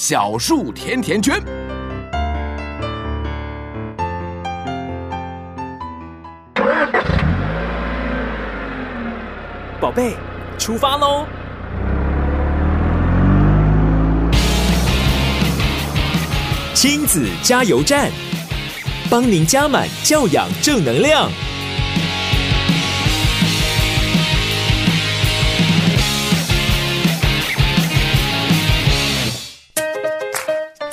小树甜甜圈。宝贝，出发喽！亲子加油站，帮您加满教养正能量。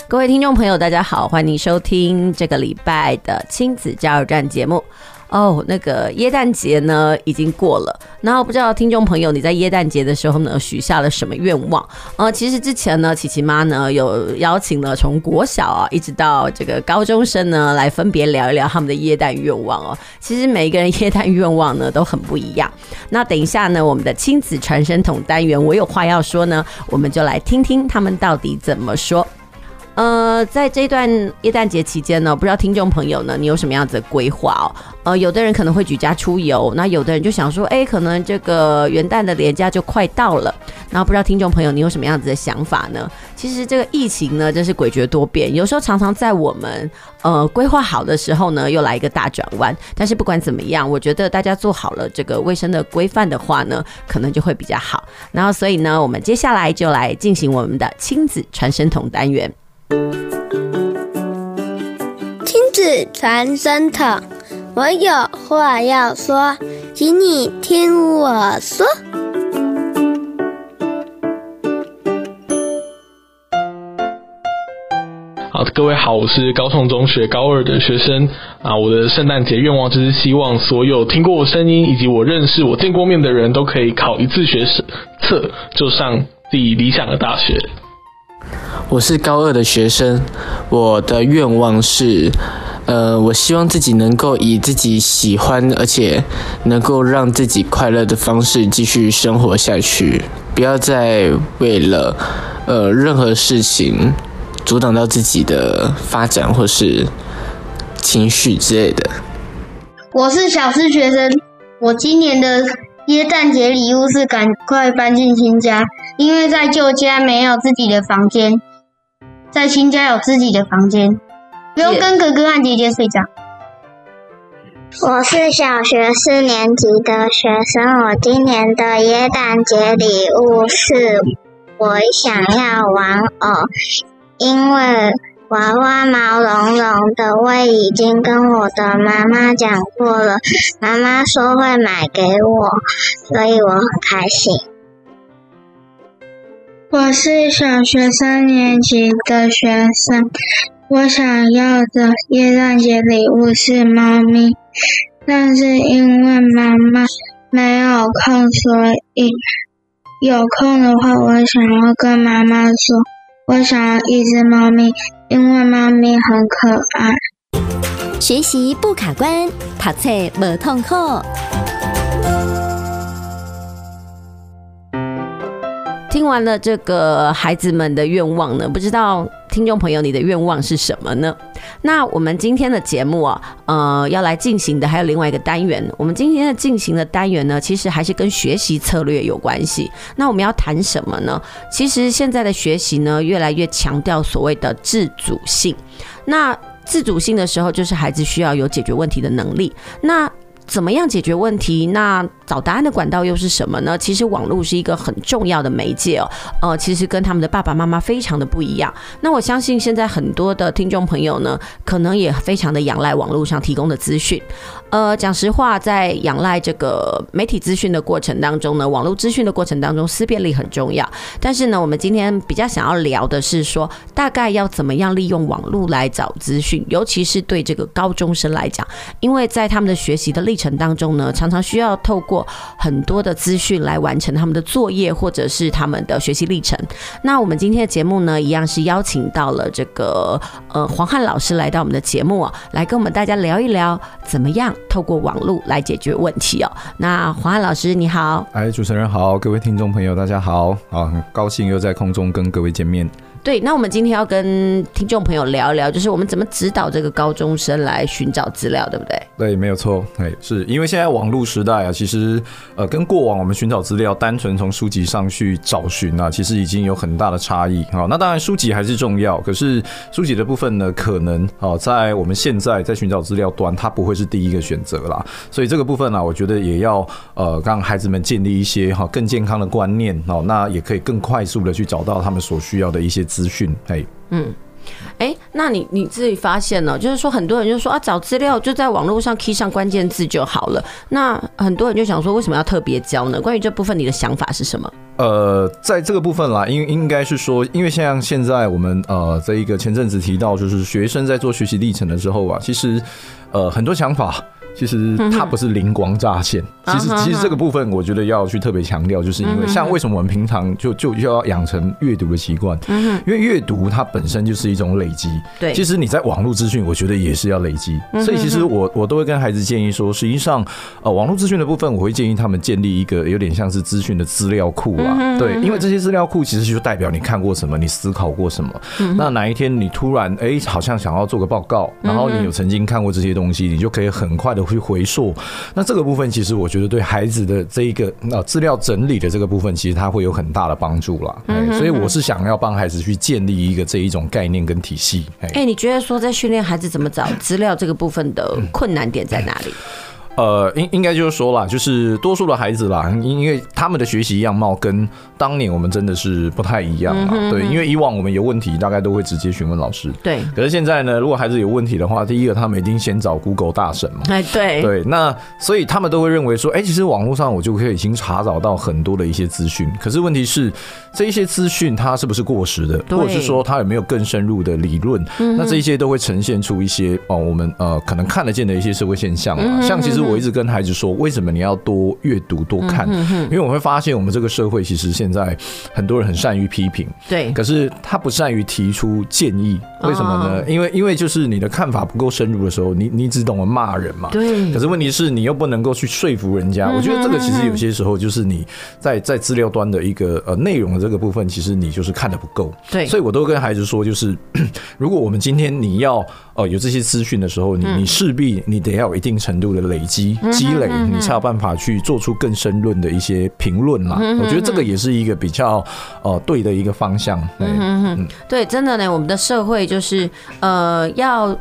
各位听众朋友，大家好，欢迎收听这个礼拜的亲子加油站节目。哦，那个耶诞节呢已经过了，然后不知道听众朋友你在耶诞节的时候呢许下了什么愿望？呃，其实之前呢，琪琪妈呢有邀请了从国小啊一直到这个高中生呢来分别聊一聊他们的耶诞愿望哦。其实每一个人耶诞愿望呢都很不一样。那等一下呢，我们的亲子传声筒单元，我有话要说呢，我们就来听听他们到底怎么说。呃，在这段耶诞节期间呢，不知道听众朋友呢，你有什么样子的规划哦？呃，有的人可能会举家出游，那有的人就想说，哎，可能这个元旦的连假就快到了，然后不知道听众朋友你有什么样子的想法呢？其实这个疫情呢，真是诡谲多变，有时候常常在我们呃规划好的时候呢，又来一个大转弯。但是不管怎么样，我觉得大家做好了这个卫生的规范的话呢，可能就会比较好。然后所以呢，我们接下来就来进行我们的亲子传声筒单元。亲子传声筒，我有话要说，请你听我说。好，各位好，我是高雄中学高二的学生啊。我的圣诞节愿望就是希望所有听过我声音以及我认识、我见过面的人都可以考一次学测，就上自己理想的大学。我是高二的学生，我的愿望是，呃，我希望自己能够以自己喜欢而且能够让自己快乐的方式继续生活下去，不要再为了呃任何事情阻挡到自己的发展或是情绪之类的。我是小四学生，我今年的耶诞节礼物是赶快搬进新家，因为在旧家没有自己的房间。在新家有自己的房间，不用跟哥哥和姐姐睡觉。我是小学四年级的学生，我今年的耶诞节礼物是我想要玩偶，因为娃娃毛茸茸的，我已经跟我的妈妈讲过了，妈妈说会买给我，所以我很开心。我是小学三年级的学生，我想要的耶诞节礼物是猫咪，但是因为妈妈没有空，所以有空的话，我想要跟妈妈说，我想要一只猫咪，因为猫咪很可爱。学习不卡关，读册无痛苦。听完了这个孩子们的愿望呢，不知道听众朋友你的愿望是什么呢？那我们今天的节目啊，呃，要来进行的还有另外一个单元。我们今天的进行的单元呢，其实还是跟学习策略有关系。那我们要谈什么呢？其实现在的学习呢，越来越强调所谓的自主性。那自主性的时候，就是孩子需要有解决问题的能力。那怎么样解决问题？那找答案的管道又是什么呢？其实网络是一个很重要的媒介哦。呃，其实跟他们的爸爸妈妈非常的不一样。那我相信现在很多的听众朋友呢，可能也非常的仰赖网络上提供的资讯。呃，讲实话，在仰赖这个媒体资讯的过程当中呢，网络资讯的过程当中，思辨力很重要。但是呢，我们今天比较想要聊的是说，大概要怎么样利用网络来找资讯，尤其是对这个高中生来讲，因为在他们的学习的历程当中呢，常常需要透过很多的资讯来完成他们的作业或者是他们的学习历程。那我们今天的节目呢，一样是邀请到了这个呃黄汉老师来到我们的节目啊，来跟我们大家聊一聊怎么样透过网络来解决问题哦。那黄汉老师你好，哎，主持人好，各位听众朋友大家好，啊，很高兴又在空中跟各位见面。对，那我们今天要跟听众朋友聊一聊，就是我们怎么指导这个高中生来寻找资料，对不对？对，没有错。哎，是因为现在网络时代啊，其实呃，跟过往我们寻找资料单纯从书籍上去找寻啊，其实已经有很大的差异。好，那当然书籍还是重要，可是书籍的部分呢，可能哦，在我们现在在寻找资料端，它不会是第一个选择啦。所以这个部分呢，我觉得也要呃，让孩子们建立一些哈更健康的观念哦，那也可以更快速的去找到他们所需要的一些。资讯，哎，嗯，哎，那你你自己发现了，就是说很多人就说啊，找资料就在网络上 key 上关键字就好了。那很多人就想说，为什么要特别教呢？关于这部分，你的想法是什么？呃，在这个部分啦，应应该是说，因为像现在我们呃，这一个前阵子提到，就是学生在做学习历程的时候啊，其实呃很多想法。其实它不是灵光乍现，其实其实这个部分我觉得要去特别强调，就是因为像为什么我们平常就就要养成阅读的习惯，因为阅读它本身就是一种累积。对，其实你在网络资讯，我觉得也是要累积。所以其实我我都会跟孩子建议说，实际上呃网络资讯的部分，我会建议他们建立一个有点像是资讯的资料库啊。对，因为这些资料库其实就代表你看过什么，你思考过什么。那哪一天你突然哎好像想要做个报告，然后你有曾经看过这些东西，你就可以很快的。去回溯，那这个部分其实我觉得对孩子的这一个呃资料整理的这个部分，其实它会有很大的帮助啦。嗯，所以我是想要帮孩子去建立一个这一种概念跟体系。哎，你觉得说在训练孩子怎么找资料这个部分的困难点在哪里？呃，应应该就是说啦，就是多数的孩子啦，因因为他们的学习样貌跟当年我们真的是不太一样啦。对，因为以往我们有问题，大概都会直接询问老师。对。可是现在呢，如果孩子有问题的话，第一个他们一定先找 Google 大神嘛。哎，对。对，那所以他们都会认为说，哎，其实网络上我就可以已经查找到很多的一些资讯。可是问题是，这一些资讯它是不是过时的，或者是说它有没有更深入的理论？那这一些都会呈现出一些哦，我们呃可能看得见的一些社会现象啊，像其实。我一直跟孩子说，为什么你要多阅读、多看？因为我会发现，我们这个社会其实现在很多人很善于批评，对，可是他不善于提出建议。为什么呢？因为因为就是你的看法不够深入的时候，你你只懂得骂人嘛。对。可是问题是你又不能够去说服人家。我觉得这个其实有些时候就是你在在资料端的一个呃内容的这个部分，其实你就是看的不够。对。所以我都跟孩子说，就是 如果我们今天你要呃有这些资讯的时候，你你势必你得要有一定程度的累积。积积累，你才有办法去做出更深论的一些评论嘛。我觉得这个也是一个比较呃对的一个方向。嗯，对，真的呢，我们的社会就是呃要。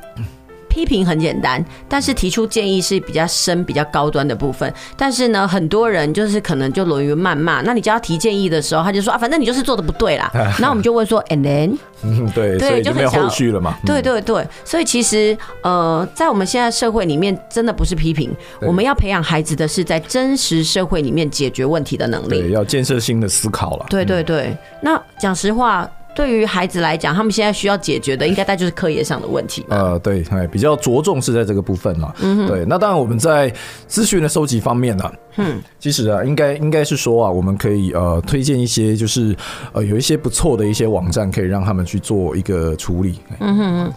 批评很简单，但是提出建议是比较深、比较高端的部分。但是呢，很多人就是可能就沦于谩骂。那你叫他提建议的时候，他就说啊，反正你就是做的不对啦。然后我们就问说，and then？嗯，对，对，就没有后续了嘛。对对对，所以其实呃，在我们现在社会里面，真的不是批评，我们要培养孩子的是在真实社会里面解决问题的能力，对，要建设性的思考了。对对对，那讲实话。对于孩子来讲，他们现在需要解决的，应该大就是课业上的问题。呃，对，哎，比较着重是在这个部分嘛。嗯哼，对。那当然，我们在资讯的收集方面呢，嗯，其实啊，应该应该是说啊，我们可以呃推荐一些，就是呃有一些不错的一些网站，可以让他们去做一个处理。嗯哼，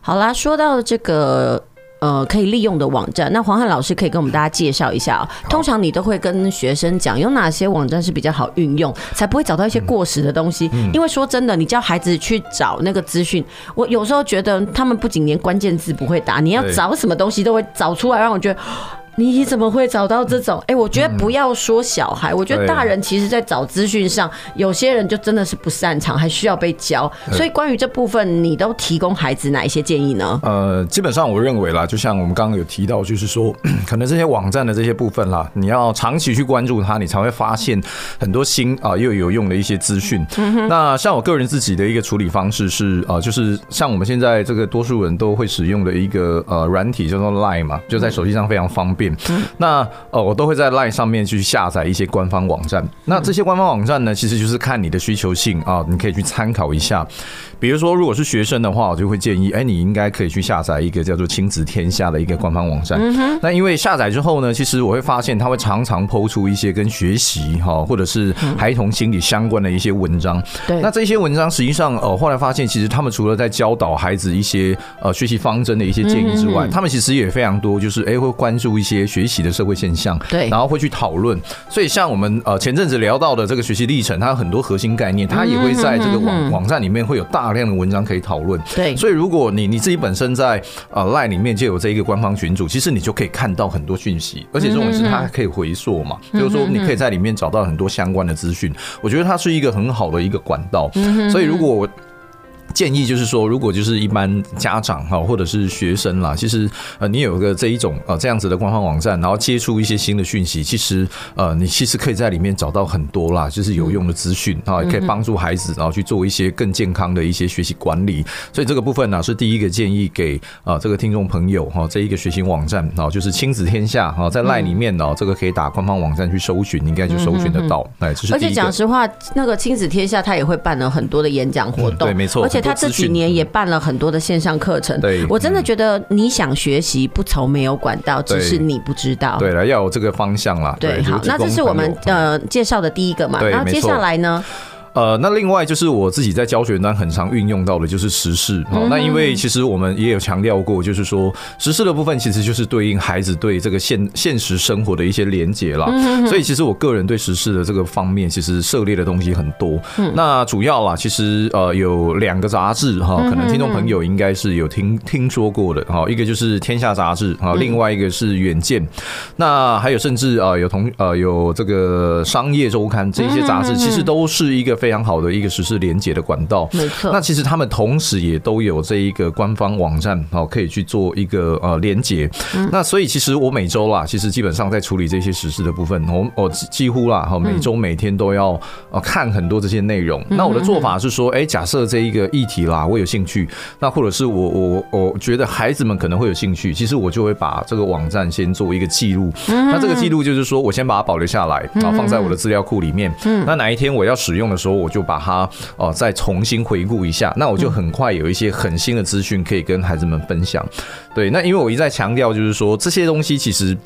好啦，说到这个。呃，可以利用的网站，那黄汉老师可以跟我们大家介绍一下啊。通常你都会跟学生讲，有哪些网站是比较好运用，才不会找到一些过时的东西。因为说真的，你叫孩子去找那个资讯，我有时候觉得他们不仅连关键字不会打，你要找什么东西都会找出来，让我觉得。你怎么会找到这种？哎、欸，我觉得不要说小孩，嗯、我觉得大人其实在找资讯上，有些人就真的是不擅长，还需要被教。所以关于这部分，你都提供孩子哪一些建议呢？呃，基本上我认为啦，就像我们刚刚有提到，就是说，可能这些网站的这些部分啦，你要长期去关注它，你才会发现很多新啊又有用的一些资讯。嗯、那像我个人自己的一个处理方式是啊，就是像我们现在这个多数人都会使用的一个呃软体叫做 Line 嘛，就在手机上非常方便。那呃，我都会在 LINE 上面去下载一些官方网站。那这些官方网站呢，其实就是看你的需求性啊，你可以去参考一下。比如说，如果是学生的话，我就会建议，哎，你应该可以去下载一个叫做“亲子天下”的一个官方网站。那因为下载之后呢，其实我会发现，它会常常抛出一些跟学习哈，或者是孩童心理相关的一些文章。对，那这些文章实际上，呃，后来发现，其实他们除了在教导孩子一些呃学习方针的一些建议之外，他们其实也非常多，就是哎会关注一些学习的社会现象，对，然后会去讨论。所以像我们呃前阵子聊到的这个学习历程，它有很多核心概念，它也会在这个网网站里面会有大量的文章可以讨论。对，所以如果你你自己本身在呃 LINE 里面就有这一个官方群组，其实你就可以看到很多讯息，而且这种是它还可以回溯嘛，就是说你可以在里面找到很多相关的资讯。我觉得它是一个很好的一个管道。所以如果我建议就是说，如果就是一般家长哈，或者是学生啦，其实呃，你有个这一种呃这样子的官方网站，然后接触一些新的讯息，其实呃，你其实可以在里面找到很多啦，就是有用的资讯啊，也可以帮助孩子，然后去做一些更健康的一些学习管理。所以这个部分呢，是第一个建议给啊这个听众朋友哈，这一个学习网站啊，就是亲子天下哈，在 LINE 里面呢，这个可以打官方网站去搜寻，应该就搜寻得到。哎，这是。而且讲实话，那个亲子天下他也会办了很多的演讲活动，对，没错，而且。他这几年也办了很多的线上课程，对，我真的觉得你想学习不愁没有管道，只是你不知道。对了，要有这个方向啦。对，好，那这是我们呃介绍的第一个嘛，然后接下来呢？呃，那另外就是我自己在教学端很常运用到的，就是时事。好，那因为其实我们也有强调过，就是说时事的部分其实就是对应孩子对这个现现实生活的一些连结啦。所以其实我个人对时事的这个方面，其实涉猎的东西很多。那主要啦，其实呃有两个杂志哈，可能听众朋友应该是有听听说过的哈，一个就是《天下》杂志啊，另外一个是《远见》。那还有甚至啊有同呃有这个《商业周刊》这些杂志，其实都是一个。非常好的一个时事连接的管道，没错。那其实他们同时也都有这一个官方网站，好，可以去做一个呃连接。那所以其实我每周啦，其实基本上在处理这些实事的部分，我我几乎啦，哈，每周每天都要呃看很多这些内容。那我的做法是说，哎，假设这一个议题啦，我有兴趣，那或者是我我我觉得孩子们可能会有兴趣，其实我就会把这个网站先做一个记录。那这个记录就是说我先把它保留下来，然后放在我的资料库里面。那哪一天我要使用的时候，我就把它哦再重新回顾一下，那我就很快有一些很新的资讯可以跟孩子们分享。对，那因为我一再强调，就是说这些东西其实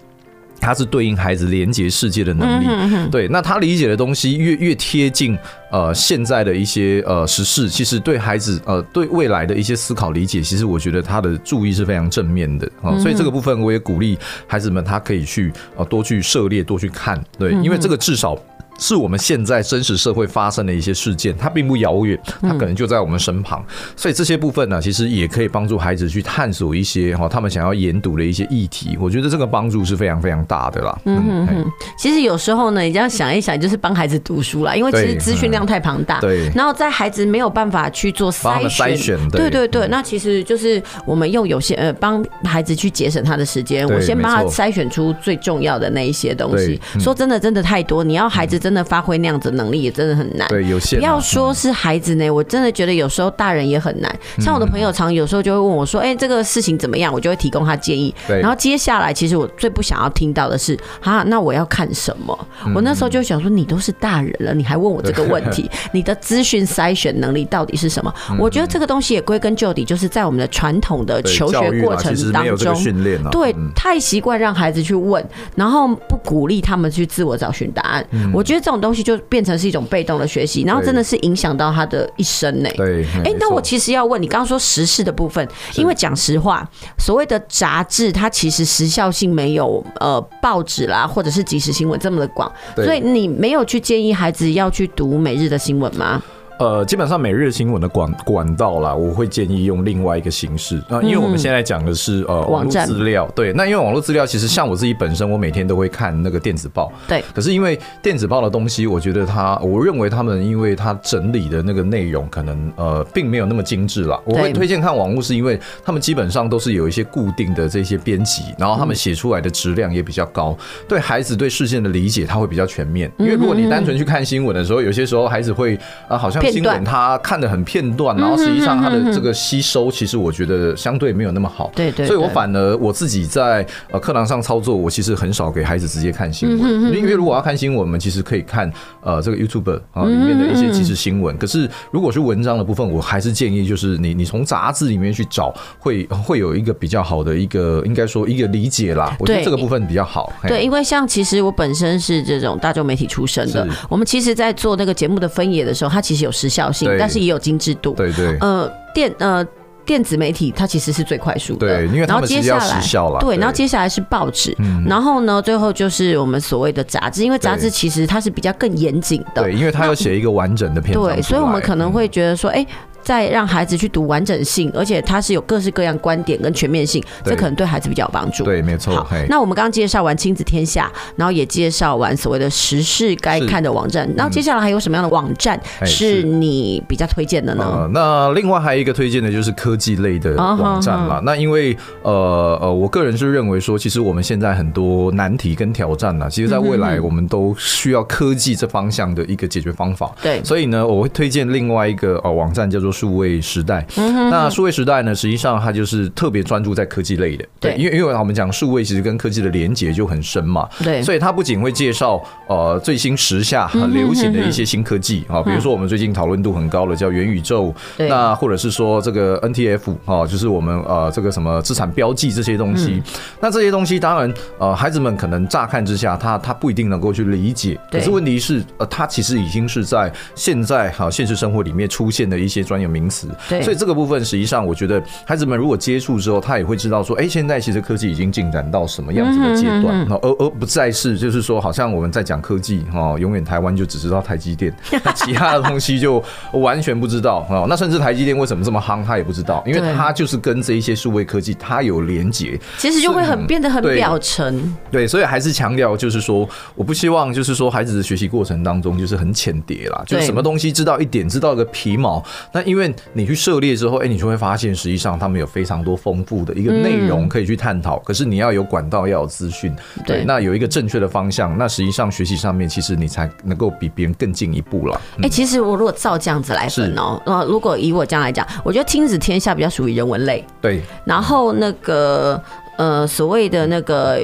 它是对应孩子连接世界的能力。对，那他理解的东西越越贴近呃现在的一些呃时事，其实对孩子呃对未来的一些思考理解，其实我觉得他的注意是非常正面的啊。所以这个部分我也鼓励孩子们，他可以去呃多去涉猎，多去看。对，因为这个至少。是我们现在真实社会发生的一些事件，它并不遥远，它可能就在我们身旁，所以这些部分呢，其实也可以帮助孩子去探索一些哈，他们想要研读的一些议题。我觉得这个帮助是非常非常大的啦。嗯嗯嗯。其实有时候呢，你这样想一想，就是帮孩子读书啦，因为其实资讯量太庞大。对。然后在孩子没有办法去做筛选，对对对。那其实就是我们用有些呃帮孩子去节省他的时间，我先帮他筛选出最重要的那一些东西。说真的，真的太多，你要孩子。真的发挥那样子能力也真的很难，对，有限。不要说是孩子呢，我真的觉得有时候大人也很难。像我的朋友常有时候就会问我说：“哎，这个事情怎么样？”我就会提供他建议。然后接下来，其实我最不想要听到的是：“啊，那我要看什么？”我那时候就想说：“你都是大人了，你还问我这个问题？你的资讯筛选能力到底是什么？”我觉得这个东西也归根究底，就是在我们的传统的求学过程当中训练，对，太习惯让孩子去问，然后不鼓励他们去自我找寻答案。我觉得。这种东西就变成是一种被动的学习，然后真的是影响到他的一生呢。对，哎，那我其实要问你，刚刚说时事的部分，因为讲实话，所谓的杂志，它其实时效性没有呃报纸啦，或者是即时新闻这么的广，所以你没有去建议孩子要去读每日的新闻吗？呃，基本上每日新闻的管管道啦，我会建议用另外一个形式。啊，因为我们现在讲的是呃网络资料，对，那因为网络资料其实像我自己本身，我每天都会看那个电子报，对，可是因为电子报的东西，我觉得它，我认为他们因为它整理的那个内容可能呃并没有那么精致啦，我会推荐看网络，是因为他们基本上都是有一些固定的这些编辑，然后他们写出来的质量也比较高，对孩子对事件的理解他会比较全面，因为如果你单纯去看新闻的时候，有些时候孩子会啊好像。新闻它看的很片段，然后实际上它的这个吸收，其实我觉得相对没有那么好。对对，所以我反而我自己在呃课堂上操作，我其实很少给孩子直接看新闻，因为如果要看新闻，我们其实可以看呃这个 YouTube 啊里面的一些即时新闻。可是如果是文章的部分，我还是建议就是你你从杂志里面去找，会会有一个比较好的一个应该说一个理解啦。我觉得这个部分比较好。对，因为像其实我本身是这种大众媒体出身的，我们其实在做那个节目的分野的时候，它其实有时效性，但是也有精致度。对对。呃，电呃。电子媒体它其实是最快速的，对，因为他们是要时效了。对，然后接下来是报纸，然后呢，最后就是我们所谓的杂志，因为杂志其实它是比较更严谨的，对，因为它要写一个完整的篇章。对，所以我们可能会觉得说，哎。再让孩子去读完整性，而且它是有各式各样观点跟全面性，这可能对孩子比较有帮助。对，没错。好，那我们刚刚介绍完亲子天下，然后也介绍完所谓的时事该看的网站，然后接下来还有什么样的网站是你比较推荐的呢？呃，那另外还有一个推荐的就是科技类的网站了。那因为呃呃，我个人是认为说，其实我们现在很多难题跟挑战呢，其实在未来我们都需要科技这方向的一个解决方法。对，所以呢，我会推荐另外一个呃网站叫做。数位时代，那数位时代呢？实际上它就是特别专注在科技类的，对，因为因为我们讲数位其实跟科技的连接就很深嘛，对，所以它不仅会介绍呃最新时下很流行的一些新科技啊，比如说我们最近讨论度很高的叫元宇宙，那或者是说这个 NTF 啊，就是我们呃这个什么资产标记这些东西，那这些东西当然呃孩子们可能乍看之下他他不一定能够去理解，可是问题是呃他其实已经是在现在哈现实生活里面出现的一些专有名词，对，所以这个部分实际上，我觉得孩子们如果接触之后，他也会知道说，哎，现在其实科技已经进展到什么样子的阶段，而而不再是就是说，好像我们在讲科技哈，永远台湾就只知道台积电，那其他的东西就完全不知道啊。那甚至台积电为什么这么夯，他也不知道，因为他就是跟这一些数位科技它有连结，其实就会很变得很表层。对，所以还是强调就是说，我不希望就是说孩子的学习过程当中就是很浅碟啦，就是什么东西知道一点，知道个皮毛。那因为你去涉猎之后，哎，你就会发现，实际上他们有非常多丰富的一个内容可以去探讨。可是你要有管道，要有资讯，对，那有一个正确的方向，那实际上学习上面，其实你才能够比别人更进一步了。哎，其实我如果照这样子来分哦，呃，如果以我这样来讲，我觉得亲子天下比较属于人文类，对。然后那个呃，所谓的那个。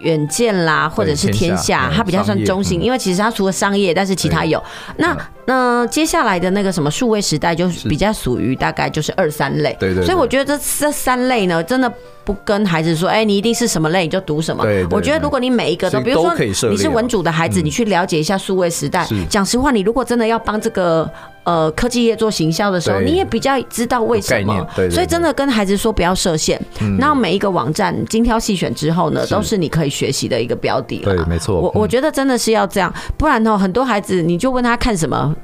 远见啦，或者是天下，它比较算中性，因为其实它除了商业，但是其他有。那那接下来的那个什么数位时代，就比较属于大概就是二三类。对对。所以我觉得这这三类呢，真的不跟孩子说，哎，你一定是什么类你就读什么。我觉得如果你每一个都，比如说你是文组的孩子，你去了解一下数位时代。讲实话，你如果真的要帮这个。呃，科技业做行销的时候，你也比较知道为什么，所以真的跟孩子说不要设限。那每一个网站精挑细选之后呢，都是你可以学习的一个标的。对，没错。我我觉得真的是要这样，不然呢，很多孩子你就问他看什么，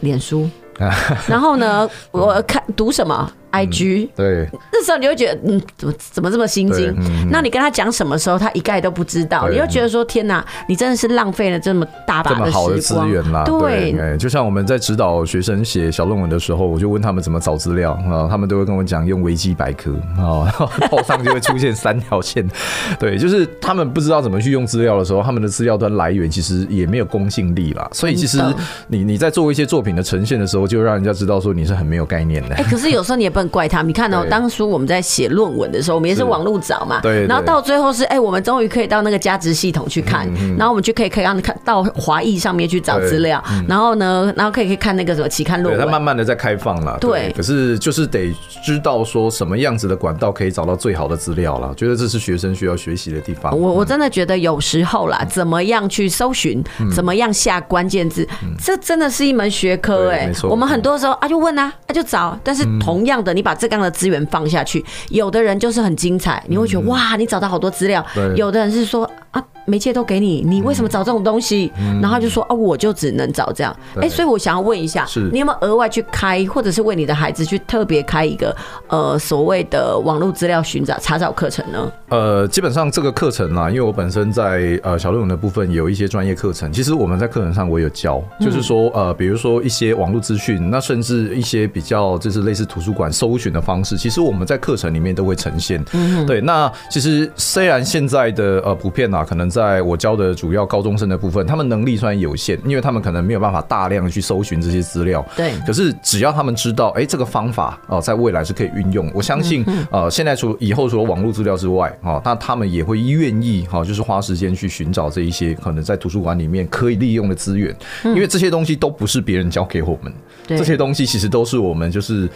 脸书，然后呢，我看读什么。I G，对，那时候你会觉得，嗯，怎么怎么这么心惊？那你跟他讲什么时候，他一概都不知道，你又觉得说，天哪，你真的是浪费了这么大把的好的资源啦。对，哎，就像我们在指导学生写小论文的时候，我就问他们怎么找资料啊，他们都会跟我讲用维基百科啊，头上就会出现三条线。对，就是他们不知道怎么去用资料的时候，他们的资料端来源其实也没有公信力啦。所以其实你你在做一些作品的呈现的时候，就让人家知道说你是很没有概念的。哎，可是有时候你也不。怪他们，你看哦，当初我们在写论文的时候，我们也是网络找嘛，对，然后到最后是，哎，我们终于可以到那个加值系统去看，然后我们就可以可以让你看到华裔上面去找资料，然后呢，然后可以可以看那个什么期刊论文，它慢慢的在开放了，对，可是就是得知道说什么样子的管道可以找到最好的资料了，觉得这是学生需要学习的地方。我我真的觉得有时候啦，怎么样去搜寻，怎么样下关键字，这真的是一门学科哎，我们很多时候啊就问啊，啊就找，但是同样的，你把这样的资源放下去，有的人就是很精彩，你会觉得哇，你找到好多资料；有的人是说啊。媒介都给你，你为什么找这种东西？然后就说啊，我就只能找这样。哎，所以我想要问一下，你有没有额外去开，或者是为你的孩子去特别开一个呃所谓的网络资料寻找查找课程呢？呃，基本上这个课程啊，因为我本身在呃小论文的部分有一些专业课程，其实我们在课程上我有教，就是说呃，比如说一些网络资讯，那甚至一些比较就是类似图书馆搜寻的方式，其实我们在课程里面都会呈现。嗯，对。那其实虽然现在的呃普遍啊，可能在我教的主要高中生的部分，他们能力虽然有限，因为他们可能没有办法大量的去搜寻这些资料。对。可是只要他们知道，哎，这个方法哦，在未来是可以运用。我相信，呃，现在除以后除了网络资料之外，哦，那他们也会愿意哈，就是花时间去寻找这一些可能在图书馆里面可以利用的资源，因为这些东西都不是别人教给我们，这些东西其实都是我们就是。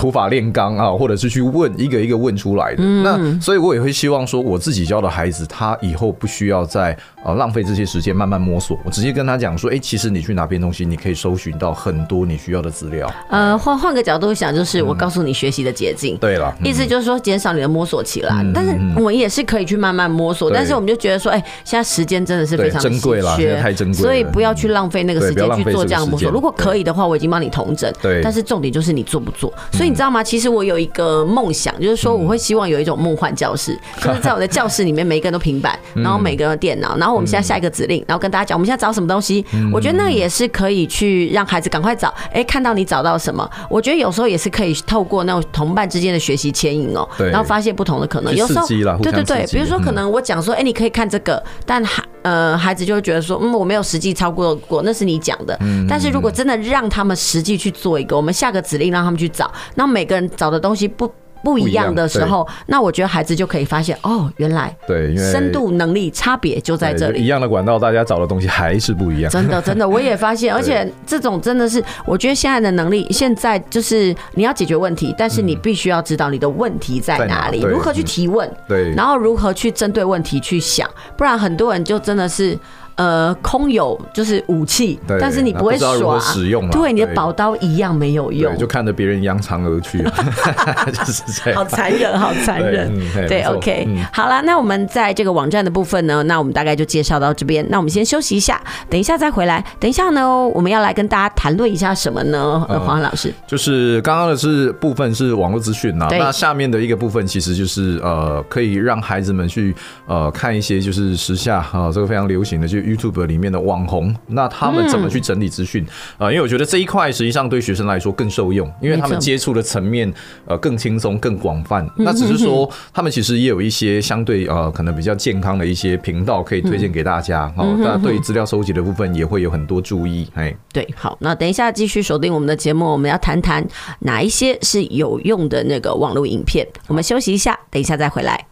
土法炼钢啊，或者是去问一个一个问出来的。嗯、那所以，我也会希望说，我自己教的孩子，他以后不需要再呃浪费这些时间慢慢摸索。我直接跟他讲说，哎、欸，其实你去哪边东西，你可以搜寻到很多你需要的资料。呃，换换个角度想，就是我告诉你学习的捷径、嗯。对了，意思就是说减少你的摸索期啦。嗯、但是我们也是可以去慢慢摸索。嗯、但是我们就觉得说，哎、欸，现在时间真的是非常珍贵了，太珍贵，所以不要去浪费那个时间去做这样的摸索。如果可以的话，我已经帮你同整。对。但是重点就是你做不做。所以你知道吗？其实我。有一个梦想，就是说我会希望有一种梦幻教室，就是在我的教室里面，每一个人都平板，然后每个人电脑，然后我们现在下一个指令，然后跟大家讲我们现在找什么东西。我觉得那也是可以去让孩子赶快找，哎，看到你找到什么。我觉得有时候也是可以透过那种同伴之间的学习牵引哦，然后发现不同的可能。有时候，对对对，比如说可能我讲说，哎，你可以看这个，但孩呃孩子就会觉得说，嗯，我没有实际操作过，那是你讲的。但是如果真的让他们实际去做一个，我们下个指令让他们去找，那每个人找的。东西不不一样的时候，那我觉得孩子就可以发现哦，原来对，因为深度能力差别就在这里。一样的管道，大家找的东西还是不一样。真的，真的，我也发现，而且这种真的是，我觉得现在的能力，现在就是你要解决问题，但是你必须要知道你的问题在哪里，如何去提问，对，然后如何去针对问题去想，不然很多人就真的是。呃，空有就是武器，但是你不会耍，使用，对，你的宝刀一样没有用，就看着别人扬长而去，就是这样，好残忍，好残忍，对，OK，好了，那我们在这个网站的部分呢，那我们大概就介绍到这边，那我们先休息一下，等一下再回来，等一下呢，我们要来跟大家谈论一下什么呢？黄老师，就是刚刚的是部分是网络资讯呐，那下面的一个部分其实就是呃，可以让孩子们去呃看一些就是时下啊这个非常流行的就。YouTube 里面的网红，那他们怎么去整理资讯啊？因为我觉得这一块实际上对学生来说更受用，因为他们接触的层面呃更轻松、更广泛。那只是说他们其实也有一些相对呃可能比较健康的一些频道可以推荐给大家。好，大家对资料收集的部分也会有很多注意。哎，对，好，那等一下继续锁定我们的节目，我们要谈谈哪一些是有用的那个网络影片。我们休息一下，等一下再回来。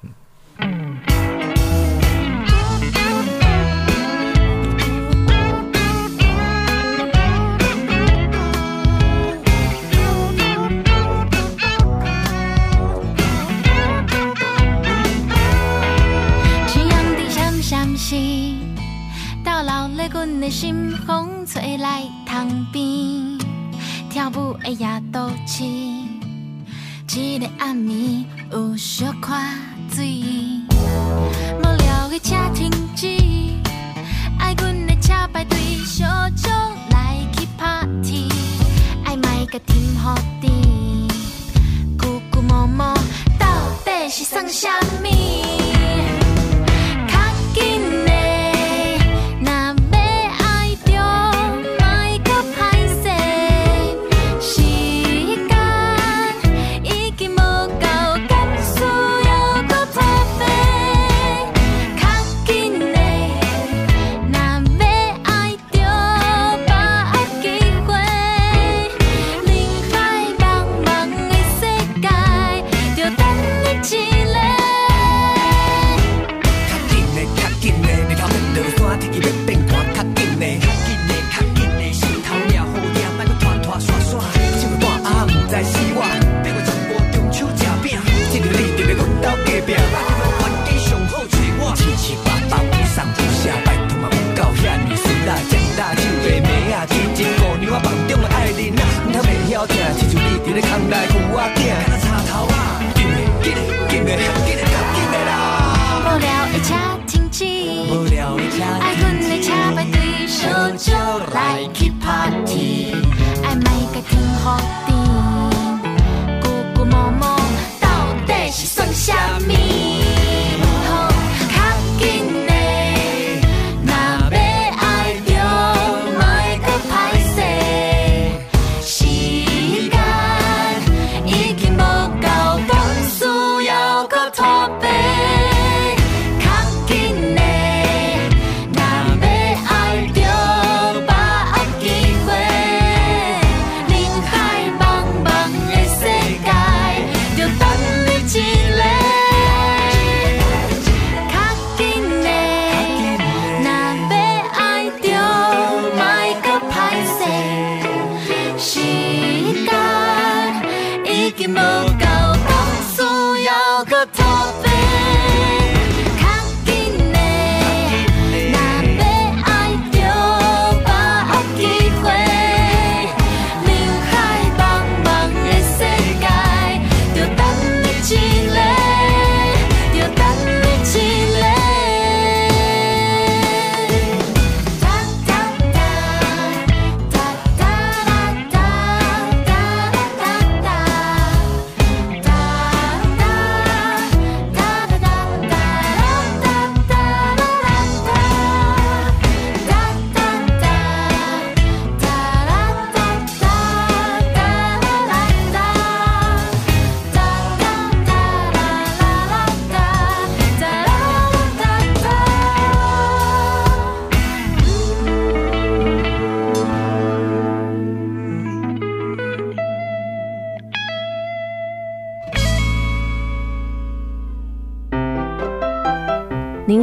舞的夜都市，一个暗暝有小看水，无聊的车停止，爱阮的车排队，小酒来去 party，爱买个停好点，龟龟毛毛到底是算什么？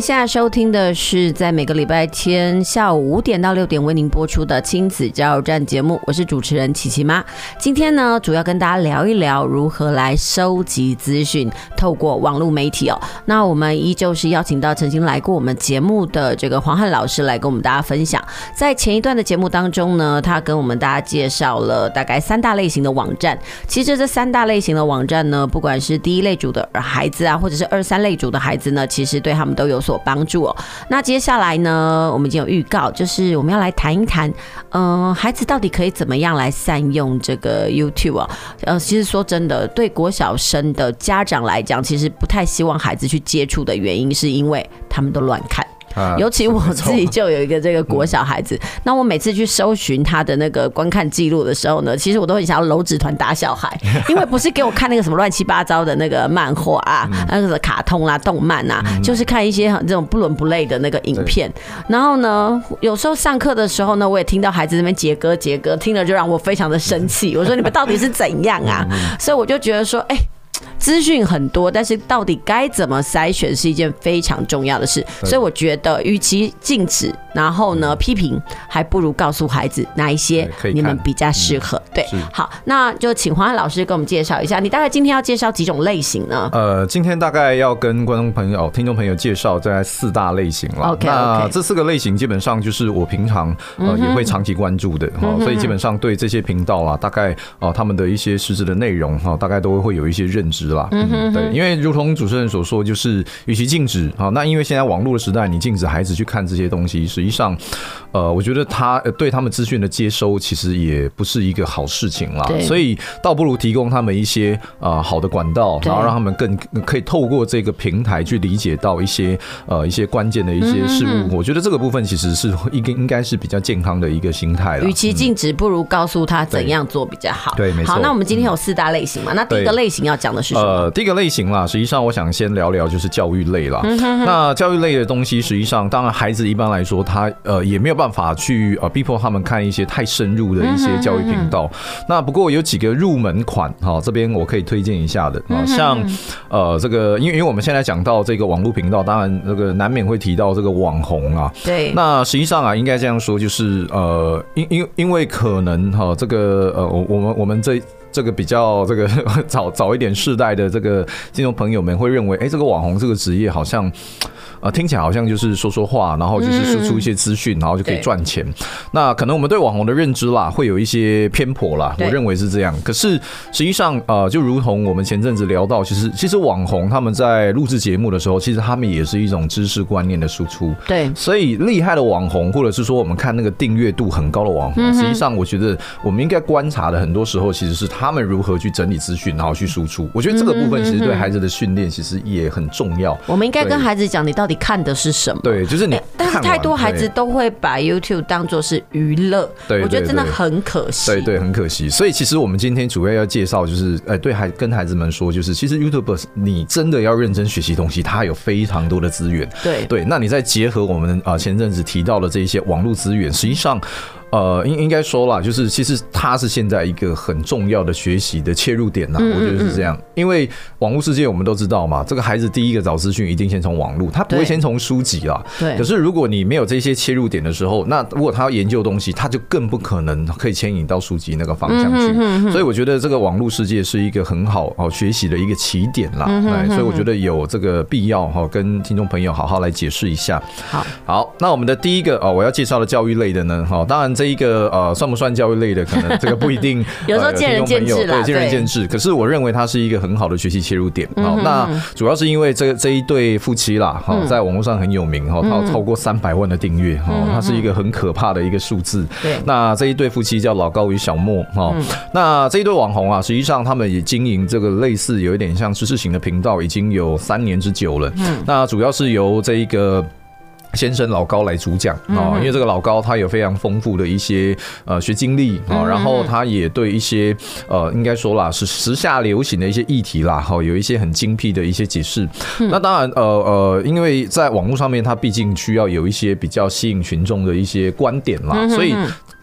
现在收听的是在每个礼拜天下午五点到六点为您播出的亲子加油站节目，我是主持人琪琪妈。今天呢，主要跟大家聊一聊如何来收集资讯，透过网络媒体哦。那我们依旧是邀请到曾经来过我们节目的这个黄汉老师来跟我们大家分享。在前一段的节目当中呢，他跟我们大家介绍了大概三大类型的网站。其实这三大类型的网站呢，不管是第一类组的孩子啊，或者是二三类组的孩子呢，其实对他们都有。所所帮助哦。那接下来呢，我们已经有预告，就是我们要来谈一谈，嗯、孩子到底可以怎么样来善用这个 YouTube 啊？呃，其实说真的，对国小生的家长来讲，其实不太希望孩子去接触的原因，是因为他们都乱看。尤其我自己就有一个这个国小孩子，那我每次去搜寻他的那个观看记录的时候呢，其实我都很想要揉纸团打小孩，因为不是给我看那个什么乱七八糟的那个漫画啊，那个卡通啊、动漫啊，就是看一些很这种不伦不类的那个影片。然后呢，有时候上课的时候呢，我也听到孩子那边杰哥杰哥，听了就让我非常的生气。我说你们到底是怎样啊？所以我就觉得说，哎。资讯很多，但是到底该怎么筛选是一件非常重要的事。所以我觉得，与其禁止，然后呢批评，还不如告诉孩子哪一些你们比较适合。对，好，那就请黄汉老师给我们介绍一下，你大概今天要介绍几种类型呢？呃，今天大概要跟观众朋友、听众朋友介绍在四大类型了。OK，那这四个类型基本上就是我平常呃也会长期关注的哈，所以基本上对这些频道啊，大概啊他们的一些实质的内容哈，大概都会有一些认知。嗯哼，对，因为如同主持人所说，就是与其禁止啊，那因为现在网络的时代，你禁止孩子去看这些东西，实际上，呃，我觉得他对他们资讯的接收其实也不是一个好事情啦。所以倒不如提供他们一些啊好的管道，然后让他们更可以透过这个平台去理解到一些呃一些关键的一些事物。我觉得这个部分其实是应该应该是比较健康的一个心态了。与其禁止，不如告诉他怎样做比较好。对，没错。好，那我们今天有四大类型嘛？那第一个类型要讲的是什么？呃，第一个类型啦，实际上我想先聊聊就是教育类啦。那教育类的东西，实际上当然孩子一般来说，他呃也没有办法去呃逼迫他们看一些太深入的一些教育频道。那不过有几个入门款哈，这边我可以推荐一下的啊，像呃这个，因为因为我们现在讲到这个网络频道，当然这个难免会提到这个网红啊。对。那实际上啊，应该这样说，就是呃因因因为可能哈这个呃我我们我们这。这个比较这个 早早一点世代的这个金融朋友们会认为，哎，这个网红这个职业好像。啊，听起来好像就是说说话，然后就是输出一些资讯，然后就可以赚钱。那可能我们对网红的认知啦，会有一些偏颇啦。我认为是这样。可是实际上，呃，就如同我们前阵子聊到，其实其实网红他们在录制节目的时候，其实他们也是一种知识观念的输出。对。所以厉害的网红，或者是说我们看那个订阅度很高的网红，实际上我觉得我们应该观察的很多时候，其实是他们如何去整理资讯，然后去输出。我觉得这个部分其实对孩子的训练其实也很重要。我们应该跟孩子讲，你到底看的是什么？对，就是你。但是太多孩子都会把 YouTube 当做是娱乐，对，我觉得真的很可惜。对对，很可惜。所以其实我们今天主要要介绍就是，哎，对孩跟孩子们说，就是其实 YouTube 你真的要认真学习东西，它有非常多的资源。对对，那你再结合我们啊前阵子提到的这一些网络资源，实际上呃，应应该说啦，就是其实它是现在一个很重要的学习的切入点呐，我觉得是这样。因为网络世界我们都知道嘛，这个孩子第一个找资讯一定先从网络，他不会先从书籍啦。对。可是如果你没有这些切入点的时候，那如果他要研究东西，他就更不可能可以牵引到书籍那个方向去。所以我觉得这个网络世界是一个很好哦学习的一个起点啦。对。所以我觉得有这个必要哈，跟听众朋友好好来解释一下。好。好，那我们的第一个哦，我要介绍的教育类的呢，哈，当然这。一个呃，算不算教育类的？可能这个不一定，有时候见仁见智啦。对，见仁见智。可是我认为它是一个很好的学习切入点。好，那主要是因为这这一对夫妻啦，哈，在网络上很有名哈，他有超过三百万的订阅哈，它是一个很可怕的一个数字。对，那这一对夫妻叫老高与小莫哈，那这一对网红啊，实际上他们也经营这个类似有一点像知识型的频道，已经有三年之久了。嗯，那主要是由这一个。先生老高来主讲啊，因为这个老高他有非常丰富的一些呃学经历啊，然后他也对一些呃应该说啦是时下流行的一些议题啦，哈，有一些很精辟的一些解释。那当然呃呃，因为在网络上面，他毕竟需要有一些比较吸引群众的一些观点啦，所以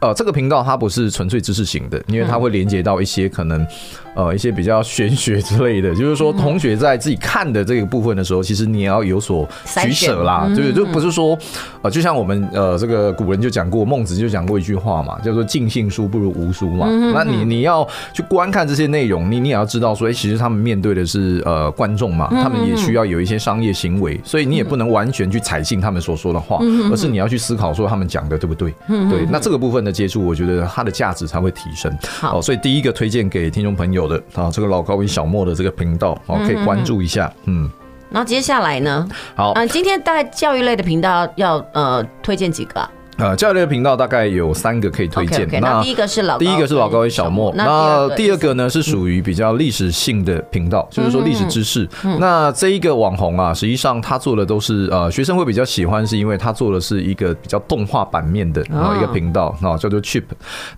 呃这个频道它不是纯粹知识型的，因为它会连接到一些可能呃一些比较玄学之类的，就是说同学在自己看的这个部分的时候，其实你也要有所取舍啦，对，就不是说。说，呃，就像我们呃，这个古人就讲过，孟子就讲过一句话嘛，叫做“尽信书不如无书”嘛。那你你要去观看这些内容，你你也要知道说，哎，其实他们面对的是呃观众嘛，他们也需要有一些商业行为，所以你也不能完全去采信他们所说的话，而是你要去思考说他们讲的对不对？对，那这个部分的接触，我觉得它的价值才会提升。好，所以第一个推荐给听众朋友的啊，这个老高与小莫的这个频道，哦，可以关注一下，嗯。然后接下来呢？好，嗯，今天大概教育类的频道要呃推荐几个啊？呃，教育频道大概有三个可以推荐。那第一个是老，第一个是老高与小莫。那第二个呢是属于比较历史性的频道，就是说历史知识。那这一个网红啊，实际上他做的都是呃学生会比较喜欢，是因为他做的是一个比较动画版面的然后一个频道，啊叫做 Chip。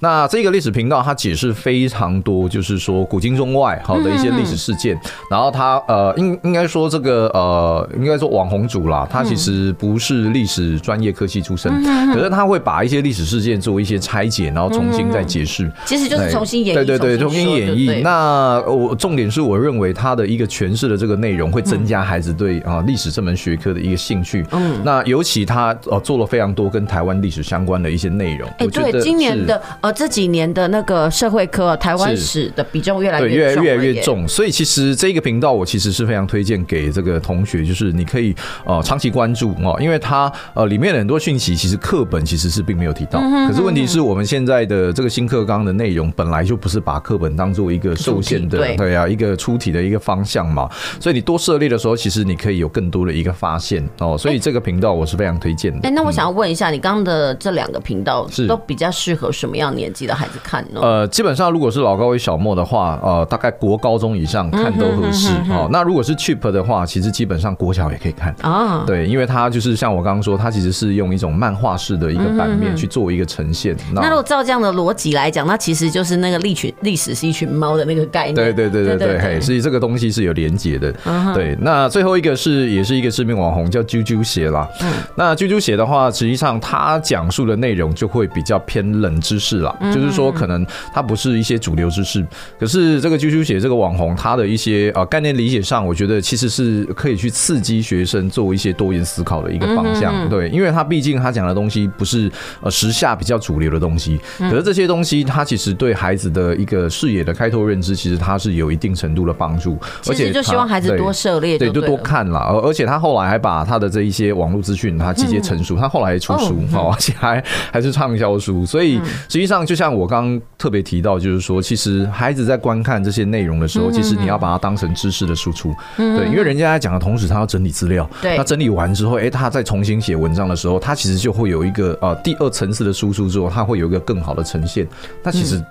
那这个历史频道它解释非常多，就是说古今中外好的一些历史事件。然后他呃应应该说这个呃应该说网红主啦，他其实不是历史专业科系出身，可是。他会把一些历史事件做一些拆解，然后重新再解释，其实就是重新演绎。对对对，重新演绎。那我重点是我认为他的一个诠释的这个内容会增加孩子对啊历史这门学科的一个兴趣。嗯，那尤其他呃做了非常多跟台湾历史相关的一些内容。哎，对，今年的呃这几年的那个社会科台湾史的比重越来越越越来越重，所以其实这个频道我其实是非常推荐给这个同学，就是你可以呃长期关注哦，因为它呃里面的很多讯息其实课本其实是并没有提到，可是问题是我们现在的这个新课纲的内容本来就不是把课本当做一个受限的，对啊，一个出题的一个方向嘛，所以你多涉猎的时候，其实你可以有更多的一个发现哦，所以这个频道我是非常推荐的。哎，那我想要问一下，你刚刚的这两个频道是都比较适合什么样年纪的孩子看呢？呃，基本上如果是老高与小莫的话，呃，大概国高中以上看都合适哦。那如果是 cheap 的话，其实基本上国小也可以看啊，对，因为它就是像我刚刚说，它其实是用一种漫画式的一个版面去做一个呈现。那如果照这样的逻辑来讲，那其实就是那个历群历史是一群猫的那个概念。对对对对对，嘿，所以这个东西是有连结的。对，那最后一个是也是一个知名网红叫啾啾鞋啦。嗯，那啾啾鞋的话，实际上它讲述的内容就会比较偏冷知识啦，就是说可能它不是一些主流知识。可是这个啾啾鞋这个网红，他的一些呃概念理解上，我觉得其实是可以去刺激学生做一些多元思考的一个方向。对，因为他毕竟他讲的东西不是。呃，时下比较主流的东西，可是这些东西它其实对孩子的一个视野的开拓认知，其实它是有一定程度的帮助。而且就希望孩子多涉猎，对，就多看啦。而而且他后来还把他的这一些网络资讯，他集结成书，他后来还出书哦，而且还还是畅销书。所以实际上，就像我刚刚特别提到，就是说，其实孩子在观看这些内容的时候，其实你要把它当成知识的输出，对，因为人家在讲的同时，他要整理资料，对，那整理完之后，哎，他再重新写文章的时候，他其实就会有一个呃第二层次的输出之后，它会有一个更好的呈现。那其实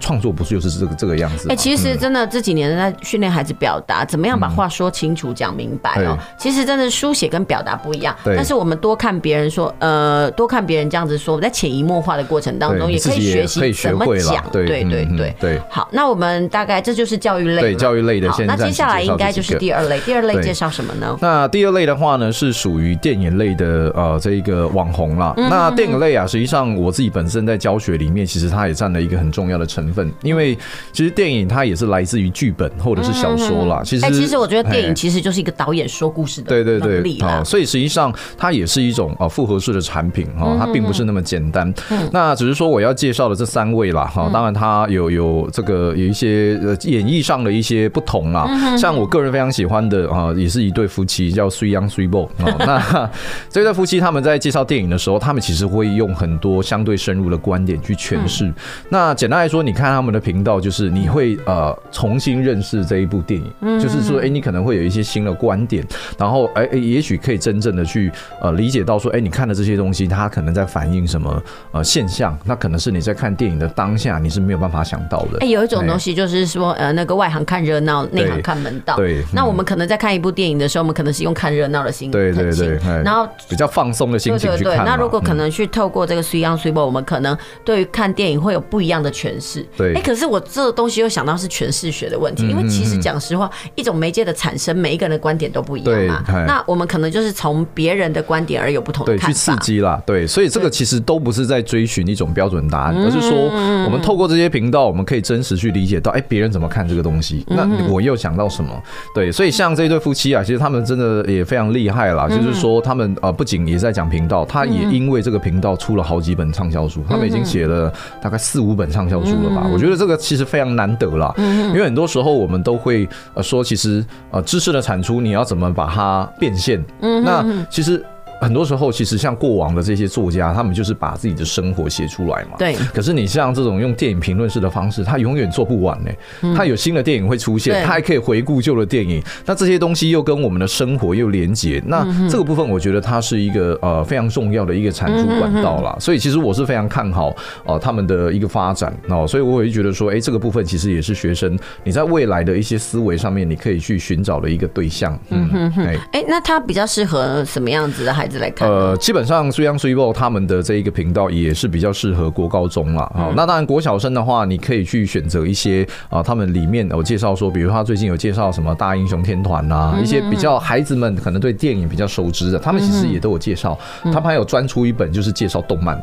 创作不是就是这个这个样子？哎，其实真的这几年在训练孩子表达，怎么样把话说清楚、讲明白哦。其实真的书写跟表达不一样，但是我们多看别人说，呃，多看别人这样子说，在潜移默化的过程当中，也可以学习怎么讲。对对对对。好，那我们大概这就是教育类，对教育类的。现在那接下来应该就是第二类，第二类介绍什么呢？那第二类的话呢，是属于电影类的呃这一个网红啦。那电影类啊，实际上我自己本身在教学里面，其实它也占了一个很重要的成分，因为其实电影它也是来自于剧本或者是小说啦。其实，其实我觉得电影其实就是一个导演说故事的对对对啊，所以实际上它也是一种啊复合式的产品哈，它并不是那么简单。那只是说我要介绍的这三位啦哈，当然它有有这个有一些呃演绎上的一些不同啦。像我个人非常喜欢的啊，也是一对夫妻叫 Three Young Three Bo 啊。那这对夫妻他们在介绍电影的时候，他们其实会用很多相对深入的观点去诠释。那简单来说，你看他们的频道，就是你会呃重新认识这一部电影，嗯就是说，哎，你可能会有一些新的观点，然后哎哎，也许可以真正的去呃理解到说，哎，你看的这些东西，它可能在反映什么呃现象？那可能是你在看电影的当下，你是没有办法想到的。哎，有一种东西就是说，呃，那个外行看热闹，内行看门道。对，那我们可能在看一部电影的时候，我们可能是用看热闹的心，对对对，然后比较放松的心情去看。那如果可能去透过这个 Sui Young Sui Bo，我们可能对于看电影会有不一样的诠释。对，哎，可是我这个东西又想到是诠释学的问题，因为其实讲实话，一种媒介的产生，每一个人的观点都不一样嘛。那我们可能就是从别人的观点而有不同的看法，去刺激啦。对，所以这个其实都不是在追寻一种标准答案，而是说我们透过这些频道，我们可以真实去理解到，哎，别人怎么看这个东西？那我又想到什么？对，所以像这对夫妻啊，其实他们真的也非常厉害啦。就是说，他们呃不仅也在讲频道，他也因为这个频道出了好几本畅销书，他们已经写了大概四五本畅销书了吧？我觉得这个其实非常难得了，因为很多时候我们都会呃说，其实呃知识的产出你要怎么把它变现？那其实。很多时候，其实像过往的这些作家，他们就是把自己的生活写出来嘛。对。可是你像这种用电影评论式的方式，他永远做不完呢。他有新的电影会出现，他还可以回顾旧的电影。那这些东西又跟我们的生活又连接，那这个部分我觉得它是一个呃非常重要的一个产出管道啦。所以其实我是非常看好呃他们的一个发展哦。所以我会觉得说，哎，这个部分其实也是学生你在未来的一些思维上面，你可以去寻找的一个对象。嗯嗯嗯。哎，那他比较适合什么样子的孩子？来看，呃，基本上 Sui Young Sui Bo 他们的这一个频道也是比较适合国高中啦。好，那当然国小生的话，你可以去选择一些啊，他们里面有介绍说，比如他最近有介绍什么大英雄天团呐，一些比较孩子们可能对电影比较熟知的，他们其实也都有介绍。他们还有专出一本就是介绍动漫，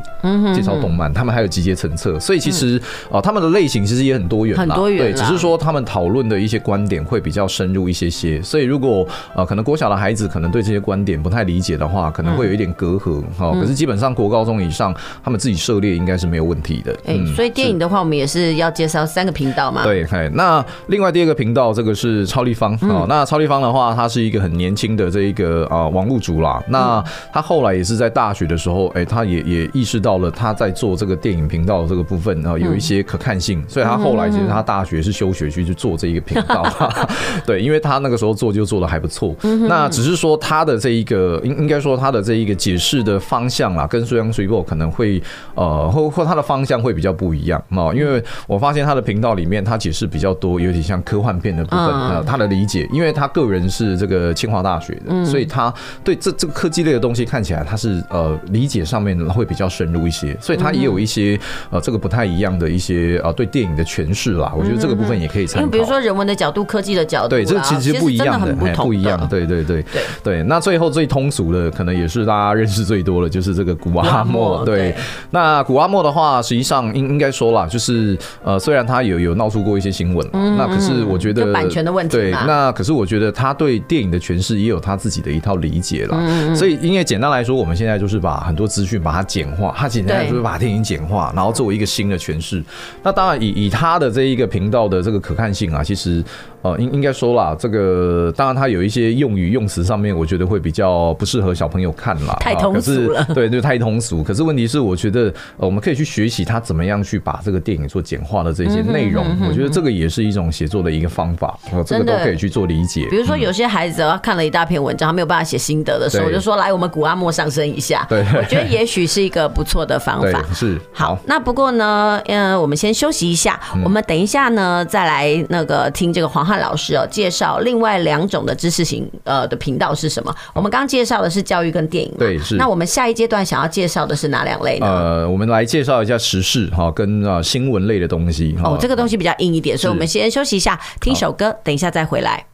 介绍动漫，他们还有集结成册。所以其实啊，他们的类型其实也很多元，很多元。对，只是说他们讨论的一些观点会比较深入一些些。所以如果呃，可能国小的孩子可能对这些观点不太理解的话，可能会有一点隔阂哈。可是基本上国高中以上，他们自己涉猎应该是没有问题的。哎，所以电影的话，我们也是要介绍三个频道嘛。对，哎，那另外第二个频道，这个是超立方啊。那超立方的话，他是一个很年轻的这一个啊网络主啦。那他后来也是在大学的时候，哎，他也也意识到了他在做这个电影频道的这个部分啊，有一些可看性，所以他后来其实他大学是休学去去做这一个频道。对，因为他那个时候做就做的还不错。那只是说他的这一个应应该说他的这一个解释的方向啦，跟 Sui Young Sui Bo 可能会呃或或他的方向会比较不一样哦，因为我发现他的频道里面他解释比较多，有点像科幻片的部分呃，他的理解，因为他个人是这个清华大学的，所以他对这这个科技类的东西看起来他是呃理解上面会比较深入一些，所以他也有一些呃这个不太一样的一些呃对电影的诠释啦，我觉得这个部分也可以参考。因为比如说人文的角度、科技的角度，对，这个其实不一样的，不一样，对对对对。对。那最后最通俗的，可能也是大家认识最多的，就是这个古阿莫。对，那古阿莫的话，实际上应应该说啦，就是呃，虽然他有有闹出过一些新闻，那可是我觉得版权的问题，对，那可是我觉得他对电影的诠释也有他自己的一套理解啦。所以，因为简单来说，我们现在就是把很多资讯把它简化，他简单来说把电影简化，然后作为一个新的诠释。那当然以以他的这一个频道的这个可看性啊，其实呃应应该说啦，这个当然它有一些用语用词上面，我觉得会比较不适合小朋朋友看啦，太通俗了。对，就太通俗。可是问题是，我觉得呃，我们可以去学习他怎么样去把这个电影做简化的这些内容。我觉得这个也是一种写作的一个方法，这个都可以去做理解。比如说，有些孩子他看了一大篇文章，他没有办法写心得的时候，我就说来，我们古阿莫上升一下。对，我觉得也许是一个不错的方法。是好。那不过呢，呃，我们先休息一下，我们等一下呢再来那个听这个黄汉老师哦介绍另外两种的知识型呃的频道是什么？我们刚介绍的是教育跟电影，对，是。那我们下一阶段想要介绍的是哪两类呢？呃，我们来介绍一下时事哈，跟啊新闻类的东西。哦，这个东西比较硬一点，所以我们先休息一下，听首歌，等一下再回来。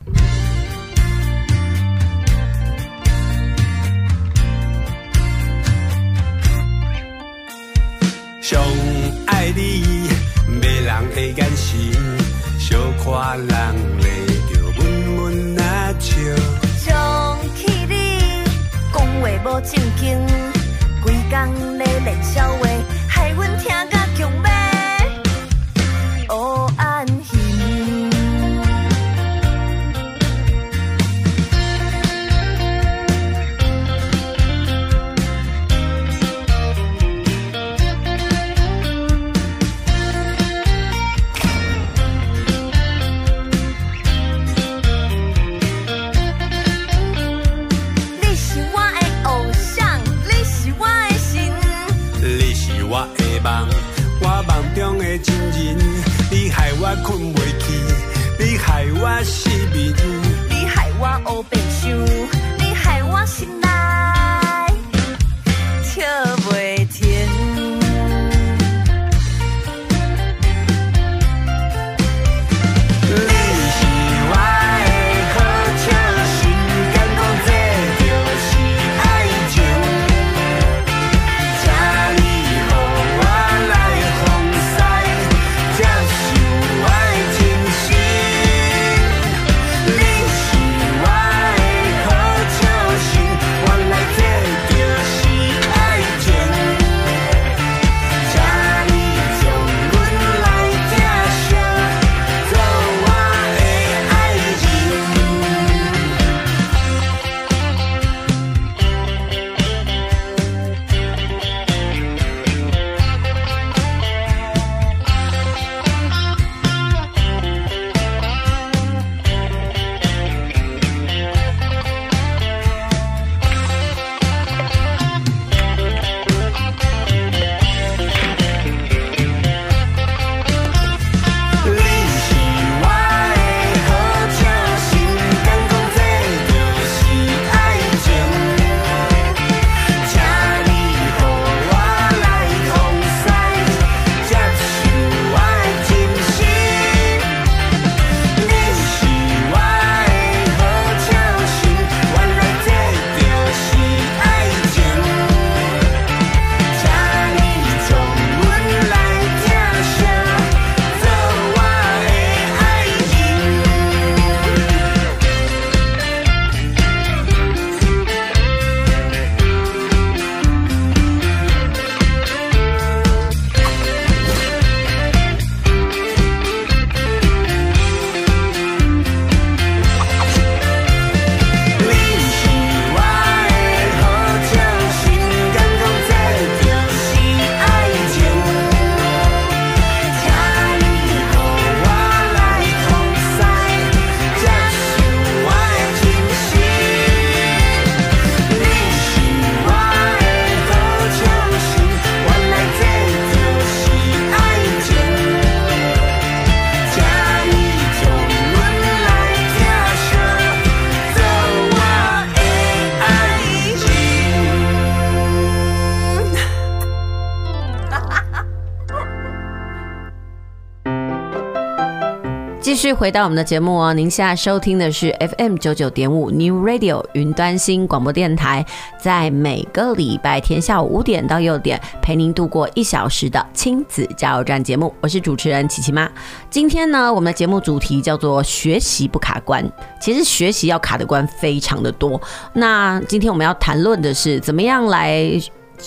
相爱你，没人会甘心，小看人咧。想起你，讲话无正经，规工咧练笑 you. 续回到我们的节目哦，您现在收听的是 FM 九九点五 New Radio 云端新广播电台，在每个礼拜天下午五点到六点，陪您度过一小时的亲子加油站节目。我是主持人琪琪妈。今天呢，我们的节目主题叫做“学习不卡关”。其实学习要卡的关非常的多。那今天我们要谈论的是怎么样来。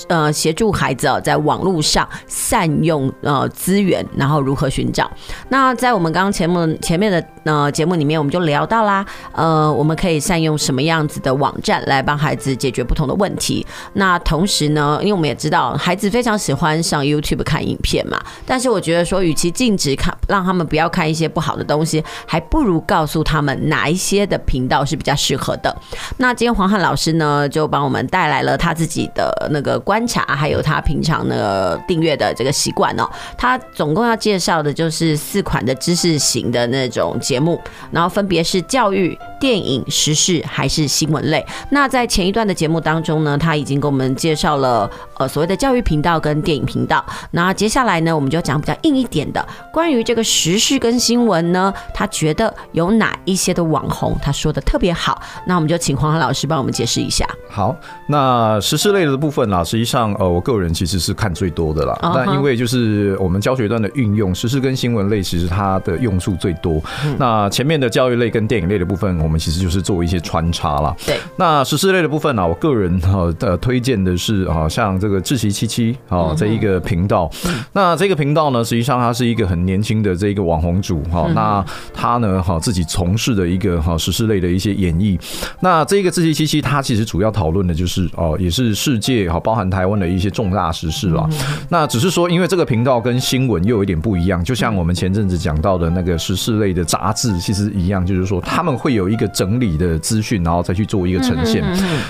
呃，协助孩子啊，在网络上善用呃资源，然后如何寻找？那在我们刚刚前面前面的那节目里面我们就聊到啦，呃，我们可以善用什么样子的网站来帮孩子解决不同的问题。那同时呢，因为我们也知道孩子非常喜欢上 YouTube 看影片嘛，但是我觉得说，与其禁止看，让他们不要看一些不好的东西，还不如告诉他们哪一些的频道是比较适合的。那今天黄汉老师呢，就帮我们带来了他自己的那个观察，还有他平常的订阅的这个习惯哦。他总共要介绍的就是四款的知识型的那种节目，然后分别是教育、电影、时事还是新闻类。那在前一段的节目当中呢，他已经给我们介绍了呃所谓的教育频道跟电影频道。那接下来呢，我们就讲比较硬一点的，关于这个时事跟新闻呢，他觉得有哪一些的网红他说的特别好。那我们就请黄汉老师帮我们解释一下。好，那时事类的部分啦，实际上呃，我个人其实是看最多的啦。Uh huh. 但因为就是我们教学端的运用，时事跟新闻类其实它的用处最多。那前面的教育类跟电影类的部分，我们其实就是做一些穿插啦。对。那时事类的部分呢，我个人哈的推荐的是啊，像这个志奇七七啊这一个频道。嗯、那这个频道呢，实际上它是一个很年轻的这一个网红主哈。嗯、那他呢哈自己从事的一个哈时事类的一些演绎。那这个志奇七七，他其实主要讨论的就是哦，也是世界哈，包含台湾的一些重大时事啦。那只是说，因为这个频道跟新闻又有一点不一样，就像我们前阵子讲到的那个时事类的杂志，其实一样，就是说他们会有一个整理的资讯，然后再去做一个呈现。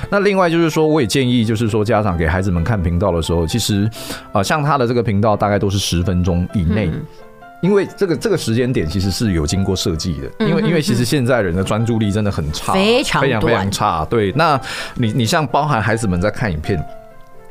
那另外就是说，我也建议，就是说家长给孩子们看频道的时候，其实啊，像他的这个频道大概都是十分钟以内。因为这个这个时间点其实是有经过设计的，因为因为其实现在人的专注力真的很差，非常非常非常差。对，那你你像包含孩子们在看影片。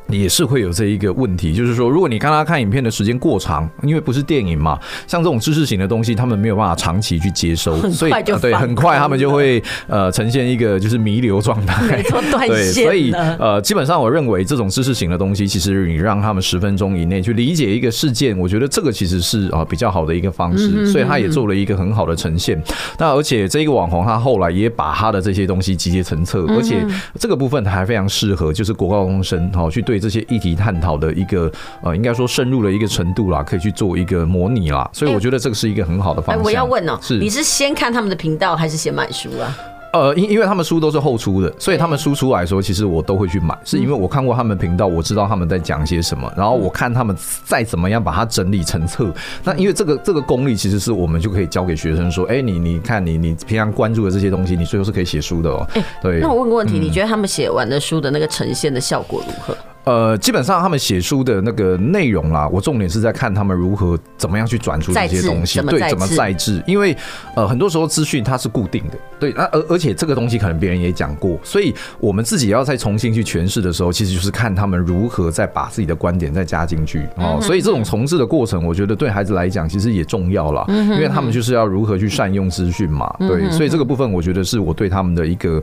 也是会有这一个问题，就是说，如果你看他看影片的时间过长，因为不是电影嘛，像这种知识型的东西，他们没有办法长期去接收，所以对，很快他们就会呃呈现一个就是弥留状态，对，所以呃基本上我认为这种知识型的东西，其实你让他们十分钟以内去理解一个事件，我觉得这个其实是啊比较好的一个方式，所以他也做了一个很好的呈现。那而且这个网红他后来也把他的这些东西集结成册，而且这个部分还非常适合就是国高中生哈去对。这些议题探讨的一个呃，应该说深入的一个程度啦，可以去做一个模拟啦，所以我觉得这个是一个很好的方式。我要问哦，是你是先看他们的频道，还是先买书啊？呃，因因为他们书都是后出的，所以他们书出来的时候，其实我都会去买，是因为我看过他们频道，我知道他们在讲些什么，然后我看他们再怎么样把它整理成册。那因为这个这个功力，其实是我们就可以教给学生说，哎，你你看你你平常关注的这些东西，你最后是可以写书的哦。哎，对。那我问个问题，你觉得他们写完的书的那个呈现的效果如何？呃，基本上他们写书的那个内容啦，我重点是在看他们如何怎么样去转出这些东西，对，怎么再制。因为呃，很多时候资讯它是固定的，对，那而而且这个东西可能别人也讲过，所以我们自己要再重新去诠释的时候，其实就是看他们如何再把自己的观点再加进去哦。所以这种重置的过程，我觉得对孩子来讲其实也重要了，因为他们就是要如何去善用资讯嘛，对，所以这个部分我觉得是我对他们的一个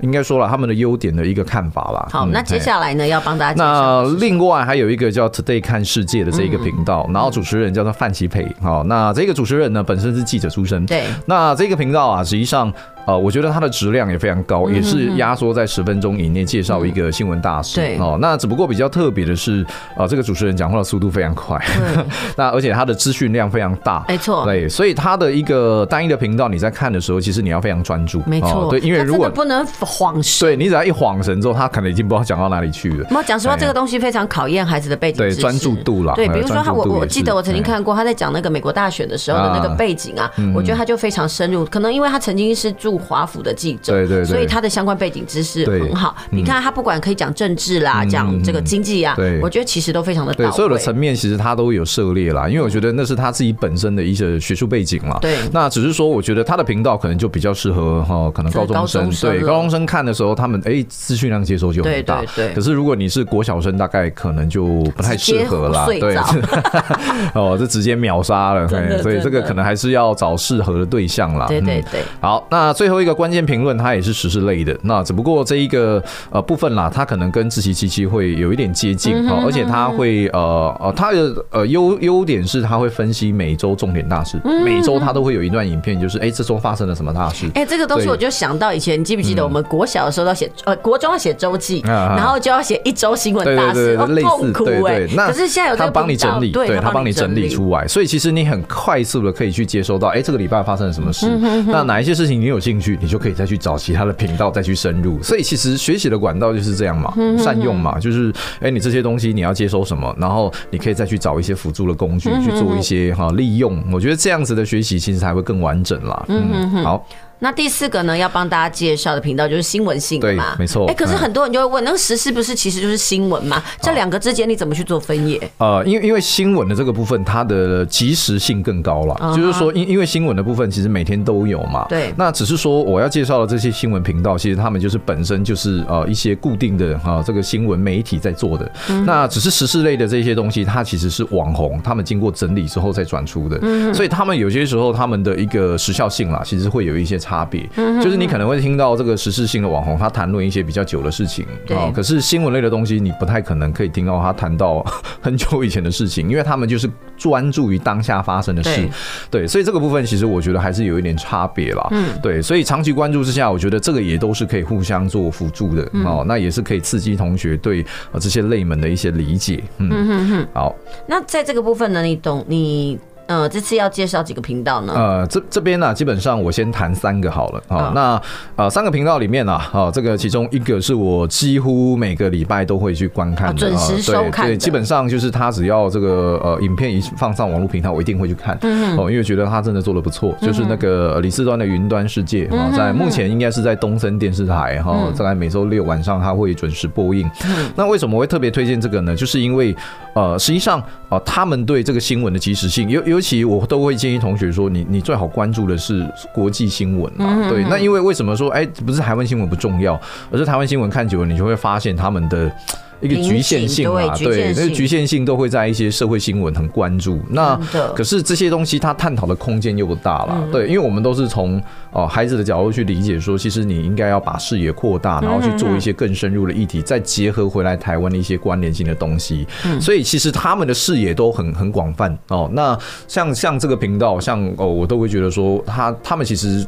应该说了他们的优点的一个看法啦。好，那接下来呢，要帮大家。那另外还有一个叫 Today 看世界的这一个频道，然后主持人叫做范琪培。好，那这个主持人呢，本身是记者出身。对，那这个频道啊，实际上。呃，我觉得它的质量也非常高，也是压缩在十分钟以内介绍一个新闻大事。对哦，那只不过比较特别的是，呃，这个主持人讲话的速度非常快，那而且他的资讯量非常大，没错。对，所以他的一个单一的频道，你在看的时候，其实你要非常专注，没错。对，因为如果不能晃神，对，你只要一晃神之后，他可能已经不知道讲到哪里去了。那讲实话，这个东西非常考验孩子的背景，对，专注度啦。对，比如说他，我我记得我曾经看过他在讲那个美国大选的时候的那个背景啊，我觉得他就非常深入，可能因为他曾经是驻华府的记者。对对，所以他的相关背景知识很好。你看他不管可以讲政治啦，讲这个经济啊，我觉得其实都非常的到位。所有的层面其实他都有涉猎啦，因为我觉得那是他自己本身的一些学术背景嘛。对，那只是说我觉得他的频道可能就比较适合哈，可能高中生。对，高中生看的时候，他们哎资讯量接收就很大。对，可是如果你是国小生，大概可能就不太适合啦。对，哦，这直接秒杀了。所以这个可能还是要找适合的对象啦。对对对。好，那最最后一个关键评论，它也是时事类的。那只不过这一个呃部分啦，它可能跟自习七七会有一点接近啊，而且它会呃呃，它的呃优优点是它会分析每周重点大事，每周它都会有一段影片，就是哎这周发生了什么大事。哎，这个东西我就想到以前，你记不记得我们国小的时候要写呃国中要写周记，然后就要写一周新闻大事，痛苦哎。可是现在有他帮你整理，对他帮你整理出来，所以其实你很快速的可以去接收到，哎，这个礼拜发生了什么事？那哪一些事情你有兴趣，你就可以再去找其他的频道再去深入。所以其实学习的管道就是这样嘛，善用嘛，就是哎，你这些东西你要接收什么，然后你可以再去找一些辅助的工具去做一些哈利用。我觉得这样子的学习其实才会更完整啦。嗯，好。那第四个呢，要帮大家介绍的频道就是新闻性的嘛，没错。哎，可是很多人就会问，那个时事不是其实就是新闻嘛？这两个之间你怎么去做分野？呃，因为因为新闻的这个部分，它的及时性更高了，就是说，因因为新闻的部分其实每天都有嘛，对。那只是说我要介绍的这些新闻频道，其实他们就是本身就是呃一些固定的哈这个新闻媒体在做的。那只是时事类的这些东西，它其实是网红他们经过整理之后再转出的，所以他们有些时候他们的一个时效性啦，其实会有一些差别。就是你可能会听到这个时事性的网红，他谈论一些比较久的事情啊。可是新闻类的东西，你不太可能可以听到他谈到 很久以前的事情，因为他们就是专注于当下发生的事。对，所以这个部分其实我觉得还是有一点差别啦。嗯，对，所以长期关注之下，我觉得这个也都是可以互相做辅助的哦。那也是可以刺激同学对这些类门的一些理解。嗯嗯嗯。好，那在这个部分呢，你懂你。呃，这次要介绍几个频道呢？呃，这这边呢，基本上我先谈三个好了啊。那呃，三个频道里面呢，啊，这个其中一个是我几乎每个礼拜都会去观看的，准时收看。对，基本上就是他只要这个呃影片一放上网络平台，我一定会去看。哦，因为觉得他真的做的不错。就是那个李四端的云端世界啊，在目前应该是在东森电视台哈，在每周六晚上他会准时播映。那为什么我会特别推荐这个呢？就是因为呃，实际上啊，他们对这个新闻的及时性有有。尤其我都会建议同学说，你你最好关注的是国际新闻嘛。对，那因为为什么说，哎，不是台湾新闻不重要，而是台湾新闻看久了，你就会发现他们的。一个局限性嘛，对，那个局限性都会在一些社会新闻很关注。那可是这些东西它探讨的空间又不大了，对，因为我们都是从哦孩子的角度去理解，说其实你应该要把视野扩大，然后去做一些更深入的议题，再结合回来台湾的一些关联性的东西。所以其实他们的视野都很很广泛哦。那像像这个频道，像哦，我都会觉得说，他他们其实。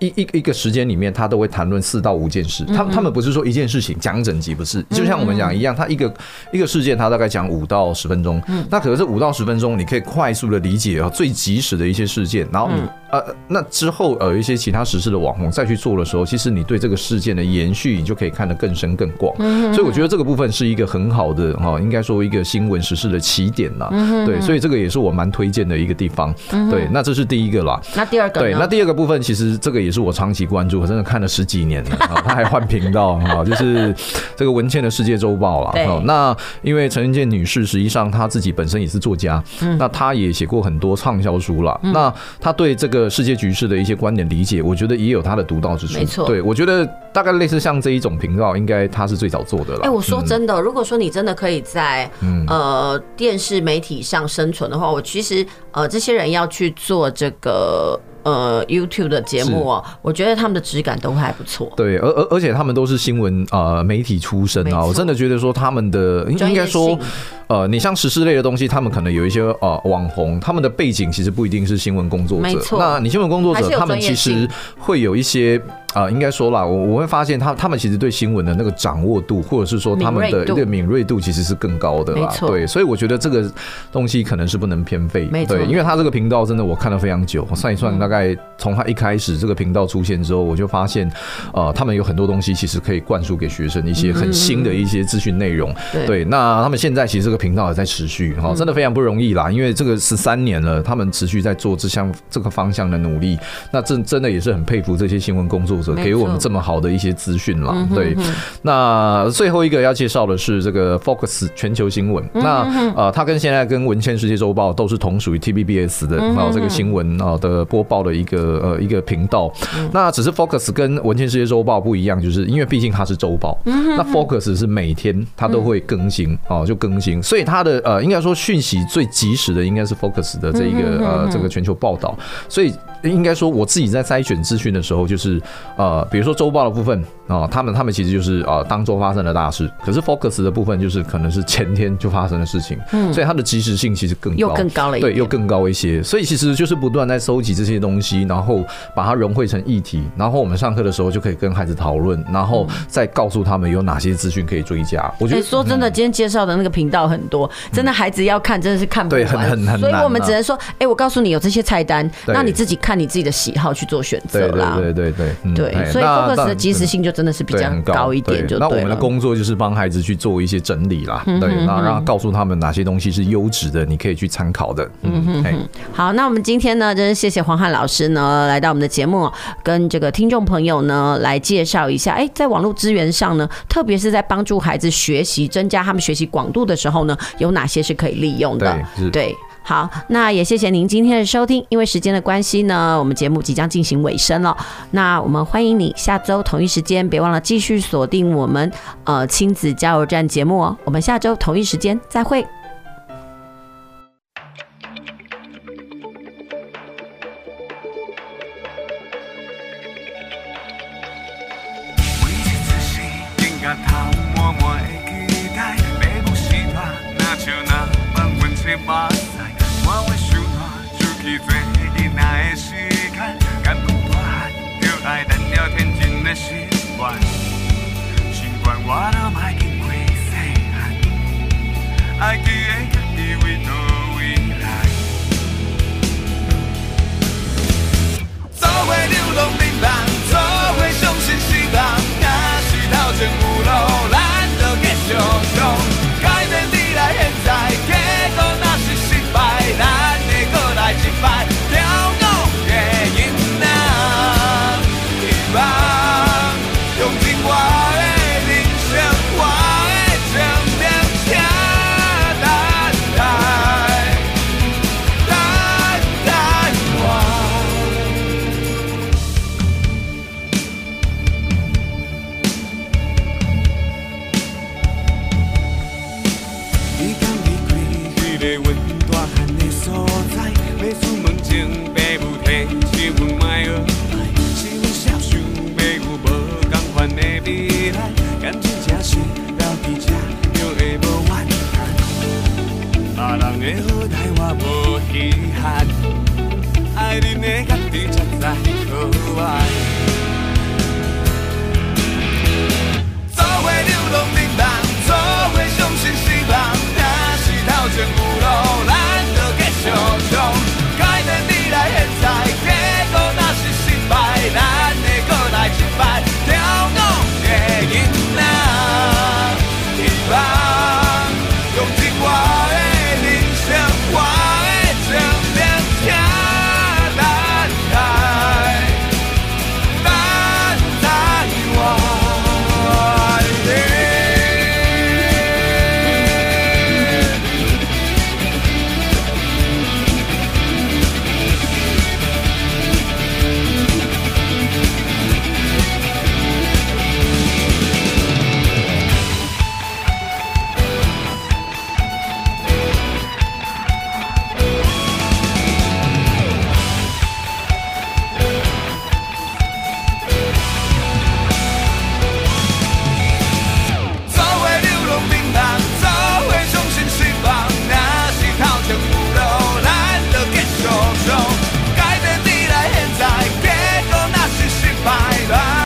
一一一个时间里面，他都会谈论四到五件事。他他们不是说一件事情讲整集，不是，就像我们讲一样，他一个一个事件，他大概讲五到十分钟。那可能是五到十分钟，你可以快速的理解啊最及时的一些事件，然后呃那之后呃一些其他时事的网红再去做的时候，其实你对这个事件的延续，你就可以看得更深更广。所以我觉得这个部分是一个很好的哈，应该说一个新闻时事的起点呐。对，所以这个也是我蛮推荐的一个地方。对，那这是第一个啦。那第二个？对，那第二个部分其实这个也。是我长期关注，我真的看了十几年了啊！他还换频道啊，就是这个文茜的世界周报了。对，那因为陈文健女士实际上她自己本身也是作家，嗯那她也写过很多畅销书了。那她对这个世界局势的一些观点理解，我觉得也有它的独到之处。没错，对我觉得大概类似像这一种频道，应该他是最早做的了。哎，我说真的，如果说你真的可以在呃电视媒体上生存的话，我其实呃这些人要去做这个。呃，YouTube 的节目哦，我觉得他们的质感都还不错。对，而而而且他们都是新闻呃媒体出身啊，我真的觉得说他们的应该说，呃，你像时事类的东西，他们可能有一些呃网红，他们的背景其实不一定是新闻工作者。没错，那你新闻工作者，他们其实会有一些。啊，应该说啦，我我会发现他他们其实对新闻的那个掌握度，或者是说他们的一个敏锐度，其实是更高的啦。对，所以我觉得这个东西可能是不能偏废。没错，对，因为他这个频道真的我看了非常久，我算一算，大概从他一开始这个频道出现之后，我就发现，呃，他们有很多东西其实可以灌输给学生一些很新的一些资讯内容。对，那他们现在其实这个频道也在持续，哈，真的非常不容易啦，因为这个十三年了，他们持续在做这项这个方向的努力，那真真的也是很佩服这些新闻工作。给我们这么好的一些资讯了，对。那最后一个要介绍的是这个 Focus 全球新闻。那呃，它跟现在跟文茜世界周报都是同属于 TVBS 的啊这个新闻啊的播报的一个呃一个频道。那只是 Focus 跟文茜世界周报不一样，就是因为毕竟它是周报，那 Focus 是每天它都会更新啊，就更新，所以它的呃应该说讯息最及时的应该是 Focus 的这一个呃这个全球报道，所以。应该说我自己在筛选资讯的时候，就是呃，比如说周报的部分啊、呃，他们他们其实就是呃当周发生的大事，可是 Focus 的部分就是可能是前天就发生的事情，嗯，所以它的及时性其实更高，又更高了对，又更高一些。所以其实就是不断在收集这些东西，然后把它融汇成议题，然后我们上课的时候就可以跟孩子讨论，然后再告诉他们有哪些资讯可以追加。我觉得、欸、说真的，今天介绍的那个频道很多，真的孩子要看真的是看不完，对，很很很难。所以我们只能说，哎、欸，我告诉你有这些菜单，那你自己看你自己的喜好去做选择啦。对对对对对，所以 Focus 的及时性就真的是比较高一点就对。那我们的工作就是帮孩子去做一些整理啦，对，那让告诉他们哪些东西是优质的，你可以去参考的。嗯哼哼。好，那我们今天呢，真是谢谢黄汉老师呢，来到我们的节目，跟这个听众朋友呢来介绍一下。哎，在网络资源上呢，特别是在帮助孩子学习、增加他们学习广度的时候呢，有哪些是可以利用的？对。好，那也谢谢您今天的收听。因为时间的关系呢，我们节目即将进行尾声了。那我们欢迎你下周同一时间，别忘了继续锁定我们呃亲子加油站节目哦。我们下周同一时间再会。What a mighty way sang I create the with no we like Gió quê điêu lòng tình bạn Gió quê trong xin xin bạn Ngã suy đau trên